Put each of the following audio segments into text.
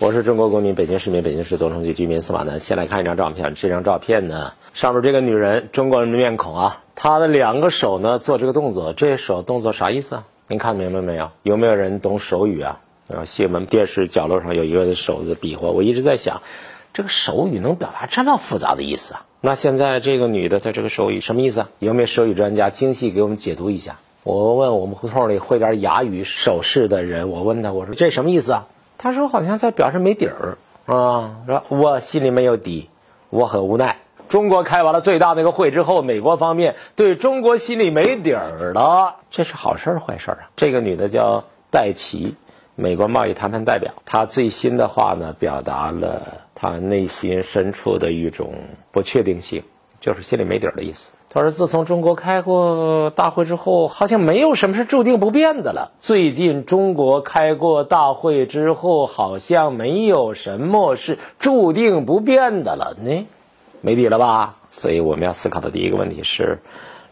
我是中国公民，北京市民，北京市东城区居民司马南。先来看一张照片，这张照片呢，上面这个女人，中国人的面孔啊，她的两个手呢做这个动作，这手动作啥意思啊？您看明白没有？有没有人懂手语啊？然后新闻电视角落上有一个手在比划，我一直在想，这个手语能表达这么复杂的意思啊？那现在这个女的她这个手语什么意思啊？有没有手语专家精细给我们解读一下？我问我们胡同里会点哑语手势的人，我问他，我说这什么意思啊？他说好像在表示没底儿啊，说我心里没有底，我很无奈。中国开完了最大那个会之后，美国方面对中国心里没底儿了，这是好事儿坏事儿啊？这个女的叫戴奇，美国贸易谈判代表，她最新的话呢，表达了她内心深处的一种不确定性，就是心里没底儿的意思。他说：“自从中国开过大会之后，好像没有什么是注定不变的了。最近中国开过大会之后，好像没有什么是注定不变的了呢，没底了吧？所以我们要思考的第一个问题是：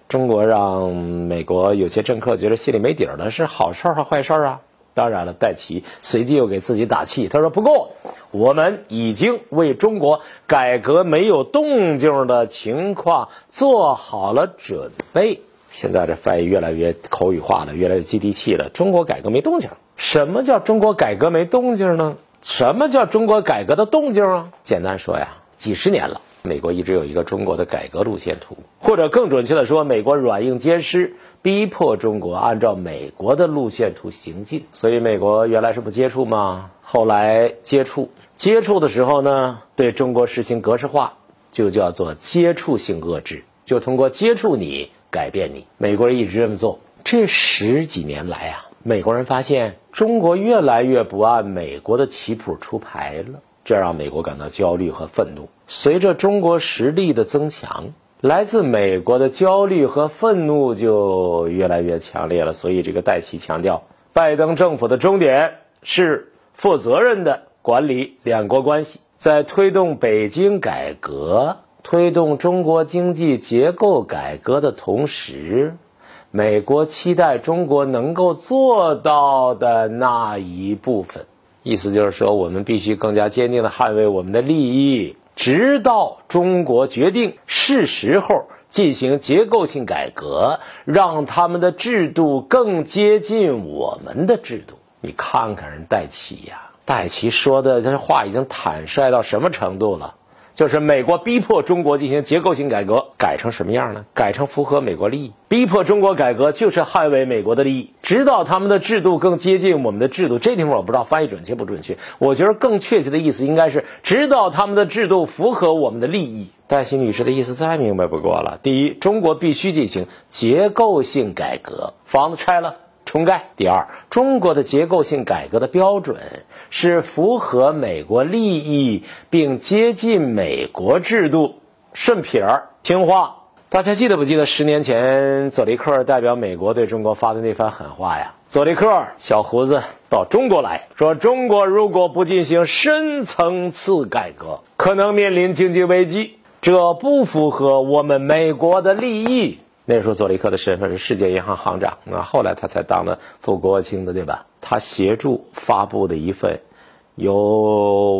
中国让美国有些政客觉得心里没底了，是好事儿还是坏事儿啊？”当然了，戴奇随即又给自己打气，他说：“不过，我们已经为中国改革没有动静的情况做好了准备。”现在这翻译越来越口语化了，越来越接地气了。中国改革没动静？什么叫中国改革没动静呢？什么叫中国改革的动静啊？简单说呀，几十年了。美国一直有一个中国的改革路线图，或者更准确的说，美国软硬兼施，逼迫中国按照美国的路线图行进。所以，美国原来是不接触吗？后来接触，接触的时候呢，对中国实行格式化，就叫做接触性遏制，就通过接触你改变你。美国人一直这么做。这十几年来啊，美国人发现中国越来越不按美国的棋谱出牌了。这让美国感到焦虑和愤怒。随着中国实力的增强，来自美国的焦虑和愤怒就越来越强烈了。所以，这个戴奇强调，拜登政府的终点是负责任的管理两国关系，在推动北京改革、推动中国经济结构改革的同时，美国期待中国能够做到的那一部分。意思就是说，我们必须更加坚定地捍卫我们的利益，直到中国决定是时候进行结构性改革，让他们的制度更接近我们的制度。你看看人戴奇呀，戴奇说的这话已经坦率到什么程度了？就是美国逼迫中国进行结构性改革，改成什么样呢？改成符合美国利益。逼迫中国改革就是捍卫美国的利益，直到他们的制度更接近我们的制度。这地方我不知道翻译准确不准确。我觉得更确切的意思应该是，直到他们的制度符合我们的利益。戴西女士的意思再明白不过了。第一，中国必须进行结构性改革，房子拆了。重盖。第二，中国的结构性改革的标准是符合美国利益并接近美国制度，顺撇儿听话。大家记得不记得十年前佐利克代表美国对中国发的那番狠话呀？佐利克小胡子到中国来说，中国如果不进行深层次改革，可能面临经济危机，这不符合我们美国的利益。那时候，佐利克的身份是世界银行行长，那后来他才当了副国务卿的，对吧？他协助发布的一份由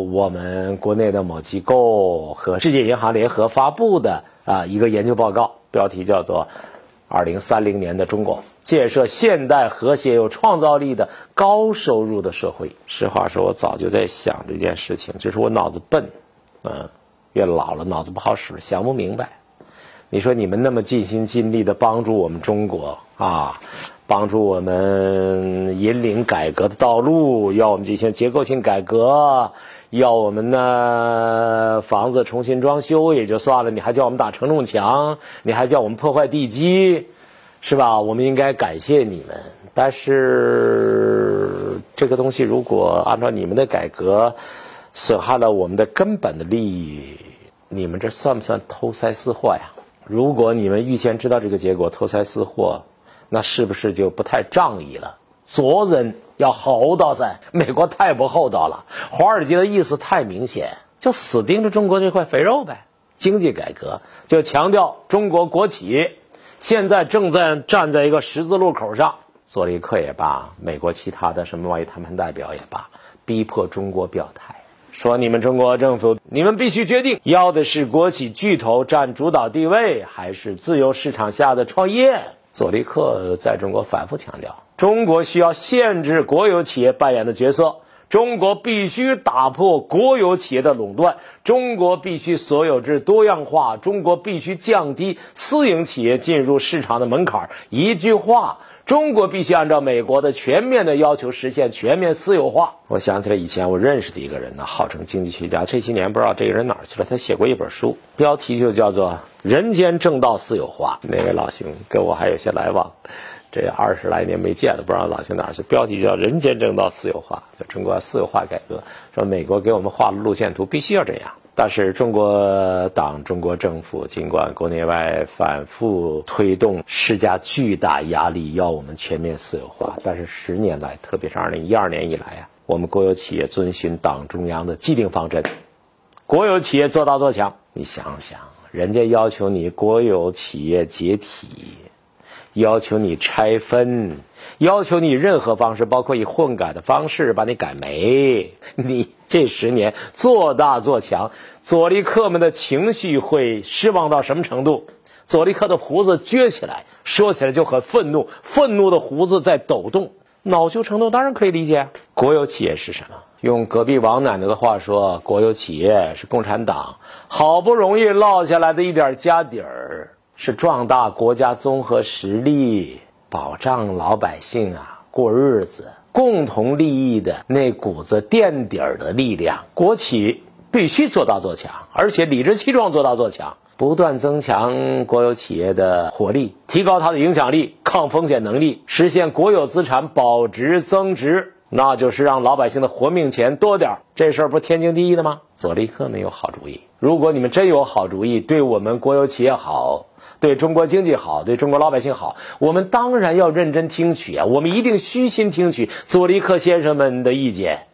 我们国内的某机构和世界银行联合发布的啊一个研究报告，标题叫做《二零三零年的中国：建设现代、和谐、有创造力的高收入的社会》。实话说，我早就在想这件事情，就是我脑子笨，嗯，越老了脑子不好使，想不明白。你说你们那么尽心尽力的帮助我们中国啊，帮助我们引领改革的道路，要我们进行结构性改革，要我们呢房子重新装修也就算了，你还叫我们打承重墙，你还叫我们破坏地基，是吧？我们应该感谢你们。但是这个东西如果按照你们的改革，损害了我们的根本的利益，你们这算不算偷塞私货呀？如果你们预先知道这个结果，偷塞私货，那是不是就不太仗义了？做人要厚道噻。美国太不厚道了，华尔街的意思太明显，就死盯着中国这块肥肉呗。经济改革就强调中国国企，现在正在站在一个十字路口上。佐利克也罢，美国其他的什么贸易谈判代表也罢，逼迫中国表态。说你们中国政府，你们必须决定要的是国企巨头占主导地位，还是自由市场下的创业。佐利克在中国反复强调，中国需要限制国有企业扮演的角色，中国必须打破国有企业的垄断，中国必须所有制多样化，中国必须降低私营企业进入市场的门槛。一句话。中国必须按照美国的全面的要求实现全面私有化。我想起来以前我认识的一个人呢，号称经济学家，这些年不知道这个人哪儿去了。他写过一本书，标题就叫做《人间正道私有化》。那位老兄跟我还有些来往，这二十来年没见了，不知道老去哪儿去。标题叫《人间正道私有化》，就中国私有化改革，说美国给我们画了路线图，必须要这样。但是中国党、中国政府尽管国内外反复推动、施加巨大压力，要我们全面私有化，但是十年来，特别是二零一二年以来啊，我们国有企业遵循党中央的既定方针，国有企业做大做强。你想想，人家要求你国有企业解体。要求你拆分，要求你任何方式，包括以混改的方式把你改没。你这十年做大做强，佐利克们的情绪会失望到什么程度？佐利克的胡子撅起来，说起来就很愤怒，愤怒的胡子在抖动，恼羞成怒，当然可以理解。国有企业是什么？用隔壁王奶奶的话说，国有企业是共产党好不容易落下来的一点家底儿。是壮大国家综合实力、保障老百姓啊过日子、共同利益的那股子垫底儿的力量。国企必须做大做强，而且理直气壮做大做强，不断增强国有企业的活力，提高它的影响力、抗风险能力，实现国有资产保值增值，那就是让老百姓的活命钱多点儿。这事儿不天经地义的吗？佐利克没有好主意。如果你们真有好主意，对我们国有企业好。对中国经济好，对中国老百姓好，我们当然要认真听取啊！我们一定虚心听取佐利克先生们的意见。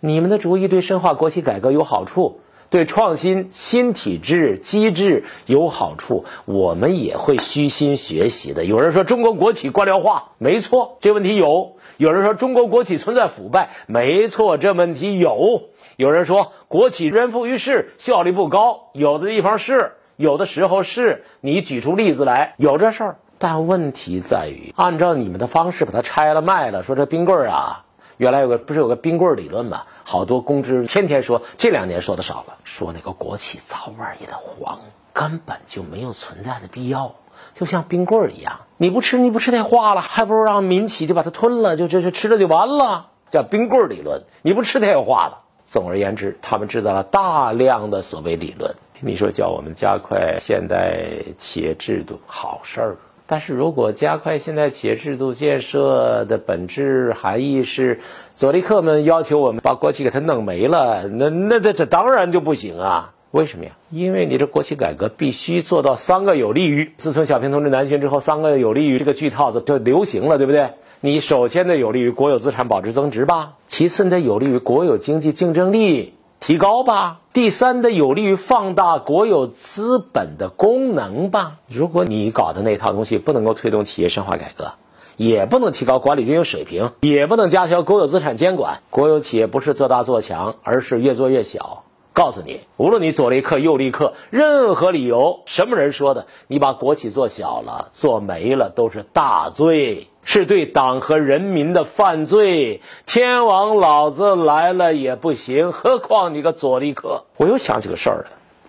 你们的主意对深化国企改革有好处，对创新新体制机制有好处，我们也会虚心学习的。有人说中国国企官僚化，没错，这问题有；有人说中国国企存在腐败，没错，这问题有；有人说国企人浮于事，效率不高，有的地方是。有的时候是你举出例子来有这事儿，但问题在于，按照你们的方式把它拆了卖了，说这冰棍儿啊，原来有个不是有个冰棍儿理论吗？好多公知天天说，这两年说的少了，说那个国企早晚也得黄，根本就没有存在的必要，就像冰棍儿一样，你不吃你不吃它化了，还不如让民企就把它吞了，就就就吃了就完了，叫冰棍儿理论，你不吃它也化了。总而言之，他们制造了大量的所谓理论。你说叫我们加快现代企业制度，好事儿。但是如果加快现代企业制度建设的本质含义是，佐利克们要求我们把国企给它弄没了，那那这这当然就不行啊！为什么呀？因为你这国企改革必须做到三个有利于。自从小平同志南巡之后，三个有利于这个句套子就流行了，对不对？你首先得有利于国有资产保值增值吧，其次你得有利于国有经济竞争力。提高吧，第三的有利于放大国有资本的功能吧。如果你搞的那套东西不能够推动企业深化改革，也不能提高管理经营水平，也不能加强国有资产监管，国有企业不是做大做强，而是越做越小。告诉你，无论你左立克右立克，任何理由，什么人说的，你把国企做小了、做没了，都是大罪。是对党和人民的犯罪，天王老子来了也不行，何况你个佐利克？我又想起个事儿了，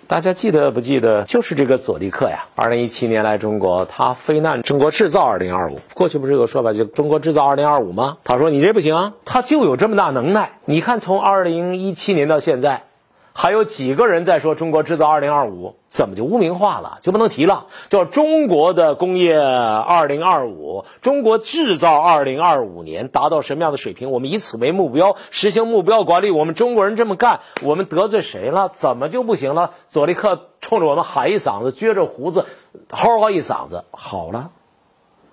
大家记得不记得？就是这个佐利克呀，二零一七年来中国，他非难中国制造二零二五。过去不是有个说法，就中国制造二零二五吗？他说你这不行，他就有这么大能耐。你看，从二零一七年到现在。还有几个人在说中国制造二零二五，怎么就污名化了？就不能提了？叫中国的工业二零二五，中国制造二零二五年达到什么样的水平？我们以此为目标，实行目标管理。我们中国人这么干，我们得罪谁了？怎么就不行了？佐利克冲着我们喊一嗓子，撅着胡子，嚎一嗓子，好了。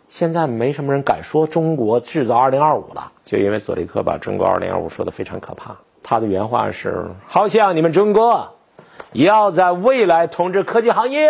现在没什么人敢说中国制造二零二五了，就因为佐利克把中国二零二五说的非常可怕。他的原话是：“好像你们中国要在未来统治科技行业。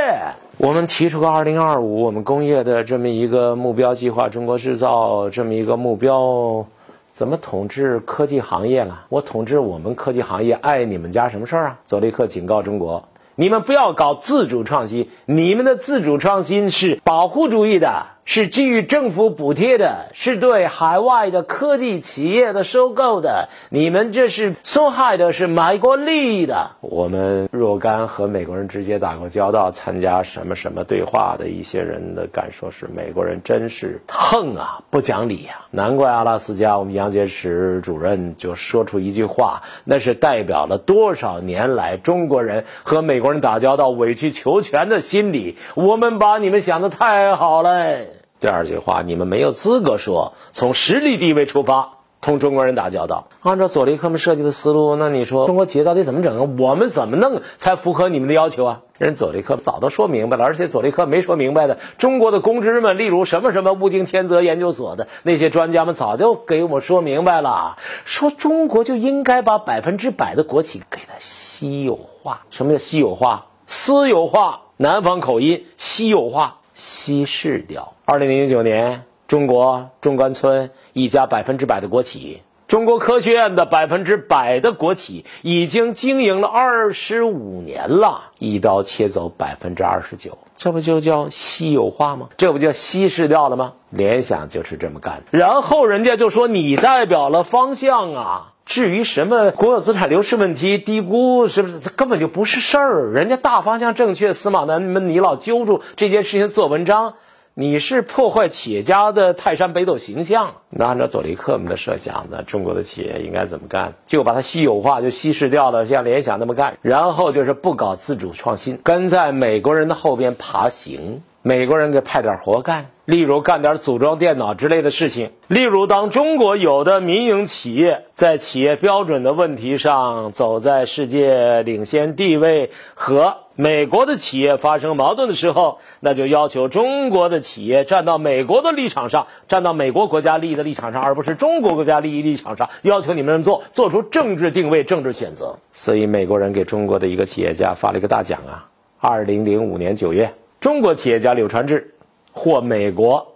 我们提出个二零二五我们工业的这么一个目标计划，中国制造这么一个目标，怎么统治科技行业了？我统治我们科技行业，碍你们家什么事儿啊？佐利克警告中国。你们不要搞自主创新，你们的自主创新是保护主义的，是基于政府补贴的，是对海外的科技企业的收购的。你们这是损害的是美国利益的。我们若干和美国人直接打过交道、参加什么什么对话的一些人的感受是，美国人真是横啊，不讲理呀！难怪阿拉斯加我们杨洁篪主任就说出一句话，那是代表了多少年来中国人和美国人打交道委曲求全的心理。我们把你们想的太好了。第二句话，你们没有资格说从实力地位出发同中国人打交道。按照佐利克们设计的思路，那你说中国企业到底怎么整啊？我们怎么弄才符合你们的要求啊？人佐利克早都说明白了，而且佐利克没说明白的，中国的公知们，例如什么什么物竞天择研究所的那些专家们，早就给我说明白了，说中国就应该把百分之百的国企给它稀有化。什么叫稀有化？私有化，南方口音，稀有化，稀释掉。二零零九年，中国中关村一家百分之百的国企，中国科学院的百分之百的国企，已经经营了二十五年了，一刀切走百分之二十九，这不就叫稀有化吗？这不叫稀释掉了吗？联想就是这么干的，然后人家就说你代表了方向啊。至于什么国有资产流失问题、低估是不是，这根本就不是事儿。人家大方向正确，司马南们你老揪住这件事情做文章。你是破坏企业家的泰山北斗形象。那按照佐利克们的设想呢，中国的企业应该怎么干？就把它稀有化，就稀释掉了，像联想那么干。然后就是不搞自主创新，跟在美国人的后边爬行。美国人给派点活干，例如干点组装电脑之类的事情。例如，当中国有的民营企业在企业标准的问题上走在世界领先地位，和美国的企业发生矛盾的时候，那就要求中国的企业站到美国的立场上，站到美国国家利益的立场上，而不是中国国家利益立场上，要求你们做做出政治定位、政治选择。所以，美国人给中国的一个企业家发了一个大奖啊！二零零五年九月。中国企业家柳传志获美国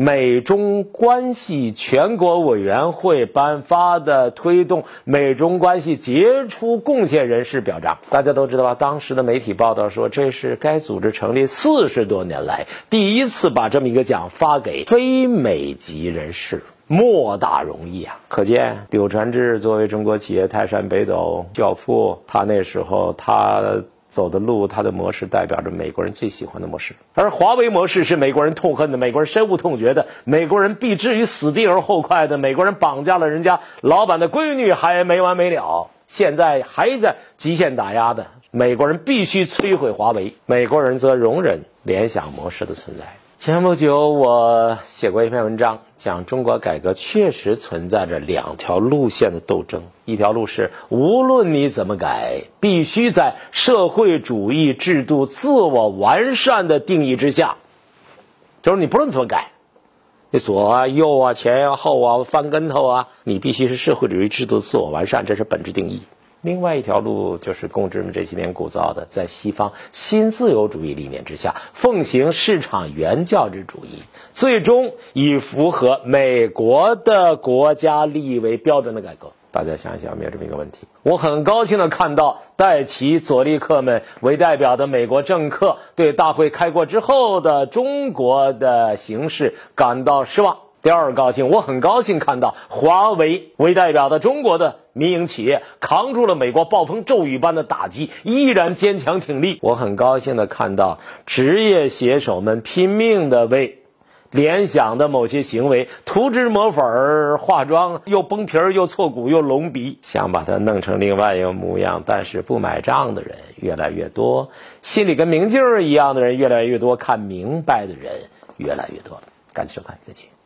美中关系全国委员会颁发的推动美中关系杰出贡献人士表彰。大家都知道吧？当时的媒体报道说，这是该组织成立四十多年来第一次把这么一个奖发给非美籍人士，莫大荣誉啊！可见柳传志作为中国企业泰山北斗教父，他那时候他。走的路，它的模式代表着美国人最喜欢的模式，而华为模式是美国人痛恨的，美国人深恶痛绝的，美国人必置于死地而后快的，美国人绑架了人家老板的闺女还没完没了，现在还在极限打压的，美国人必须摧毁华为，美国人则容忍联想模式的存在。前不久，我写过一篇文章，讲中国改革确实存在着两条路线的斗争。一条路是，无论你怎么改，必须在社会主义制度自我完善的定义之下，就是你不论怎么改，你左啊、右啊、前啊、后啊、翻跟头啊，你必须是社会主义制度自我完善，这是本质定义。另外一条路就是公知们这些年鼓噪的，在西方新自由主义理念之下，奉行市场原教旨主义，最终以符合美国的国家利益为标准的改革。大家想一想，有没有这么一个问题？我很高兴的看到戴奇、佐利克们为代表的美国政客对大会开过之后的中国的形势感到失望。第二高兴，我很高兴看到华为为代表的中国的民营企业扛住了美国暴风骤雨般的打击，依然坚强挺立。我很高兴的看到职业写手们拼命的为联想的某些行为涂脂抹粉、化妆，又崩皮儿，又错骨，又隆鼻，想把它弄成另外一个模样。但是不买账的人越来越多，心里跟明镜儿一样的人越来越多，看明白的人越来越多。感谢收看，再见。